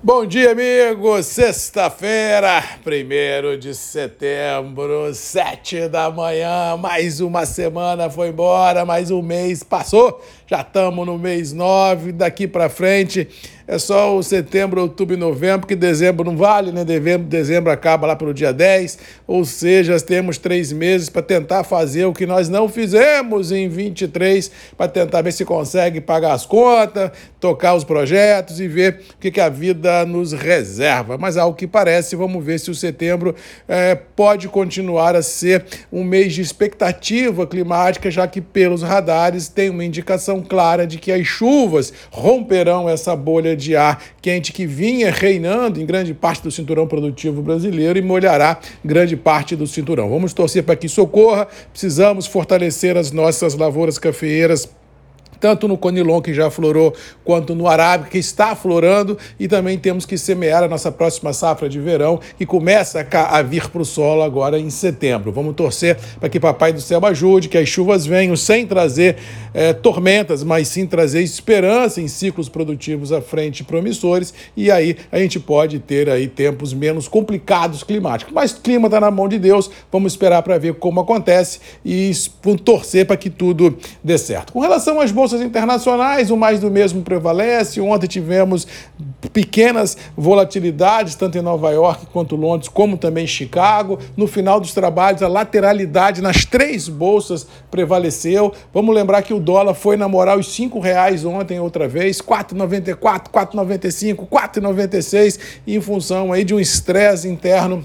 Bom dia, amigo! Sexta-feira, 1 de setembro, 7 da manhã, mais uma semana foi embora, mais um mês passou, já estamos no mês 9, daqui para frente é só o setembro, outubro e novembro, que dezembro não vale, né? Dezembro, dezembro acaba lá pelo dia 10, ou seja, temos três meses para tentar fazer o que nós não fizemos em 23, para tentar ver se consegue pagar as contas, tocar os projetos e ver o que, que a vida nos reserva. Mas ao que parece, vamos ver se o setembro é, pode continuar a ser um mês de expectativa climática, já que pelos radares tem uma indicação clara de que as chuvas romperão essa bolha de ar quente que vinha reinando em grande parte do cinturão produtivo brasileiro e molhará grande parte do cinturão. Vamos torcer para que isso ocorra. Precisamos fortalecer as nossas lavouras cafeeiras tanto no Conilon, que já florou, quanto no Arábica, que está florando, e também temos que semear a nossa próxima safra de verão, que começa a vir para o solo agora em setembro. Vamos torcer para que Papai do Céu ajude, que as chuvas venham sem trazer é, tormentas, mas sim trazer esperança em ciclos produtivos à frente promissores, e aí a gente pode ter aí tempos menos complicados climáticos. Mas o clima está na mão de Deus, vamos esperar para ver como acontece e torcer para que tudo dê certo. Com relação às bolsas bolsas internacionais, o mais do mesmo prevalece. Ontem tivemos pequenas volatilidades, tanto em Nova York quanto Londres, como também em Chicago. No final dos trabalhos, a lateralidade nas três bolsas prevaleceu. Vamos lembrar que o dólar foi namorar os R$ reais ontem outra vez, 4,94, 4,95, 4,96, em função aí de um estresse interno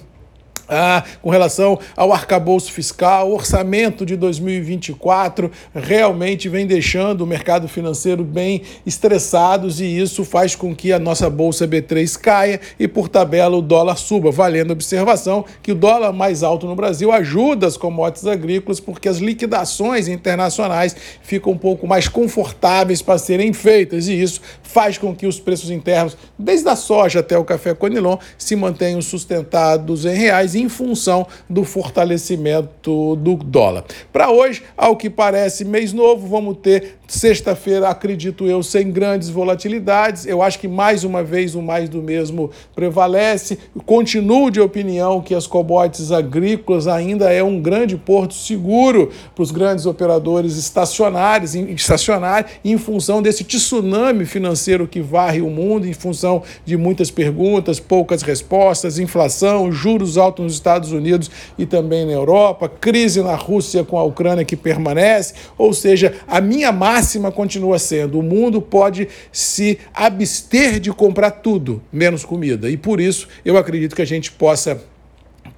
ah, com relação ao arcabouço fiscal, o orçamento de 2024 realmente vem deixando o mercado financeiro bem estressados e isso faz com que a nossa bolsa B3 caia e por tabela o dólar suba, valendo a observação que o dólar mais alto no Brasil ajuda as commodities agrícolas porque as liquidações internacionais ficam um pouco mais confortáveis para serem feitas e isso faz com que os preços internos, desde a soja até o café conilon, se mantenham sustentados em reais em função do fortalecimento do dólar. Para hoje, ao que parece mês novo, vamos ter sexta-feira, acredito eu, sem grandes volatilidades. Eu acho que mais uma vez o mais do mesmo prevalece. Continuo de opinião que as commodities agrícolas ainda é um grande porto seguro para os grandes operadores estacionários, estacionários em função desse tsunami financeiro que varre o mundo, em função de muitas perguntas, poucas respostas, inflação, juros altos nos Estados Unidos e também na Europa, crise na Rússia com a Ucrânia que permanece, ou seja, a minha máxima continua sendo: o mundo pode se abster de comprar tudo, menos comida. E por isso eu acredito que a gente possa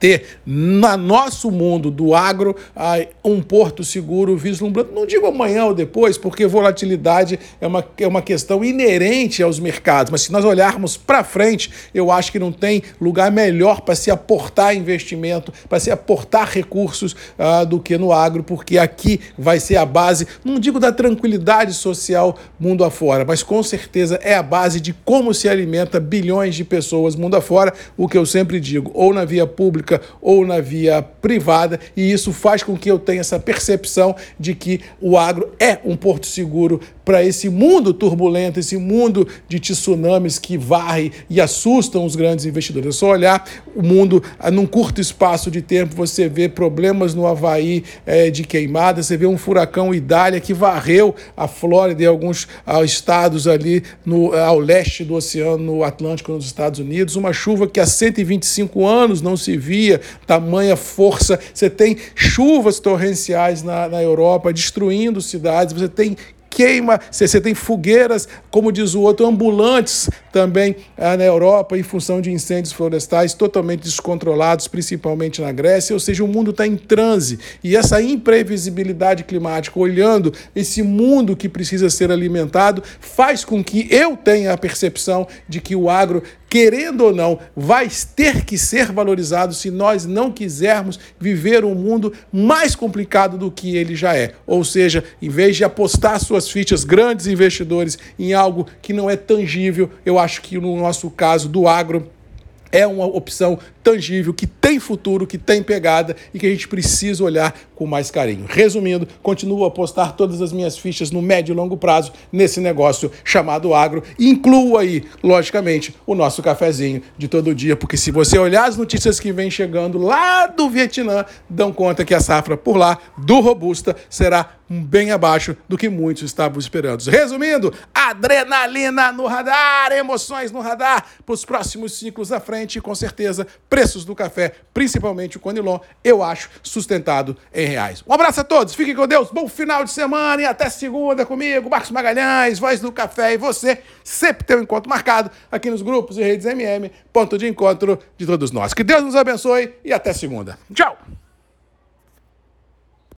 ter no nosso mundo do agro um porto seguro vislumbrando. Não digo amanhã ou depois, porque volatilidade é uma, é uma questão inerente aos mercados, mas se nós olharmos para frente, eu acho que não tem lugar melhor para se aportar investimento, para se aportar recursos uh, do que no agro, porque aqui vai ser a base, não digo da tranquilidade social mundo afora, mas com certeza é a base de como se alimenta bilhões de pessoas mundo afora, o que eu sempre digo, ou na via pública pública ou na via privada, e isso faz com que eu tenha essa percepção de que o agro é um porto seguro para esse mundo turbulento, esse mundo de tsunamis que varre e assustam os grandes investidores. É só olhar o mundo ah, num curto espaço de tempo, você vê problemas no Havaí é, de queimada, você vê um furacão Idália que varreu a Flórida e alguns ah, estados ali no, ao leste do Oceano Atlântico nos Estados Unidos, uma chuva que há 125 anos não se via, tamanha força. Você tem chuvas torrenciais na, na Europa destruindo cidades, você tem queima, você tem fogueiras, como diz o outro, ambulantes também ah, na Europa em função de incêndios florestais totalmente descontrolados, principalmente na Grécia. Ou seja, o mundo está em transe. E essa imprevisibilidade climática, olhando esse mundo que precisa ser alimentado, faz com que eu tenha a percepção de que o agro querendo ou não, vai ter que ser valorizado se nós não quisermos viver um mundo mais complicado do que ele já é. Ou seja, em vez de apostar suas fichas, grandes investidores, em algo que não é tangível, eu acho que no nosso caso do agro, é uma opção tangível, que tem futuro, que tem pegada e que a gente precisa olhar com mais carinho. Resumindo, continuo a postar todas as minhas fichas no médio e longo prazo nesse negócio chamado agro. Incluo aí, logicamente, o nosso cafezinho de todo dia, porque se você olhar as notícias que vem chegando lá do Vietnã, dão conta que a safra por lá do Robusta será bem abaixo do que muitos estavam esperando. Resumindo, adrenalina no radar, emoções no radar para os próximos ciclos à frente com certeza preços do café, principalmente o Conilon, eu acho sustentado em reais. Um abraço a todos, fiquem com Deus, bom final de semana e até segunda comigo, Marcos Magalhães, Voz do Café e você, sempre tem um encontro marcado aqui nos grupos e redes MM, ponto de encontro de todos nós. Que Deus nos abençoe e até segunda. Tchau!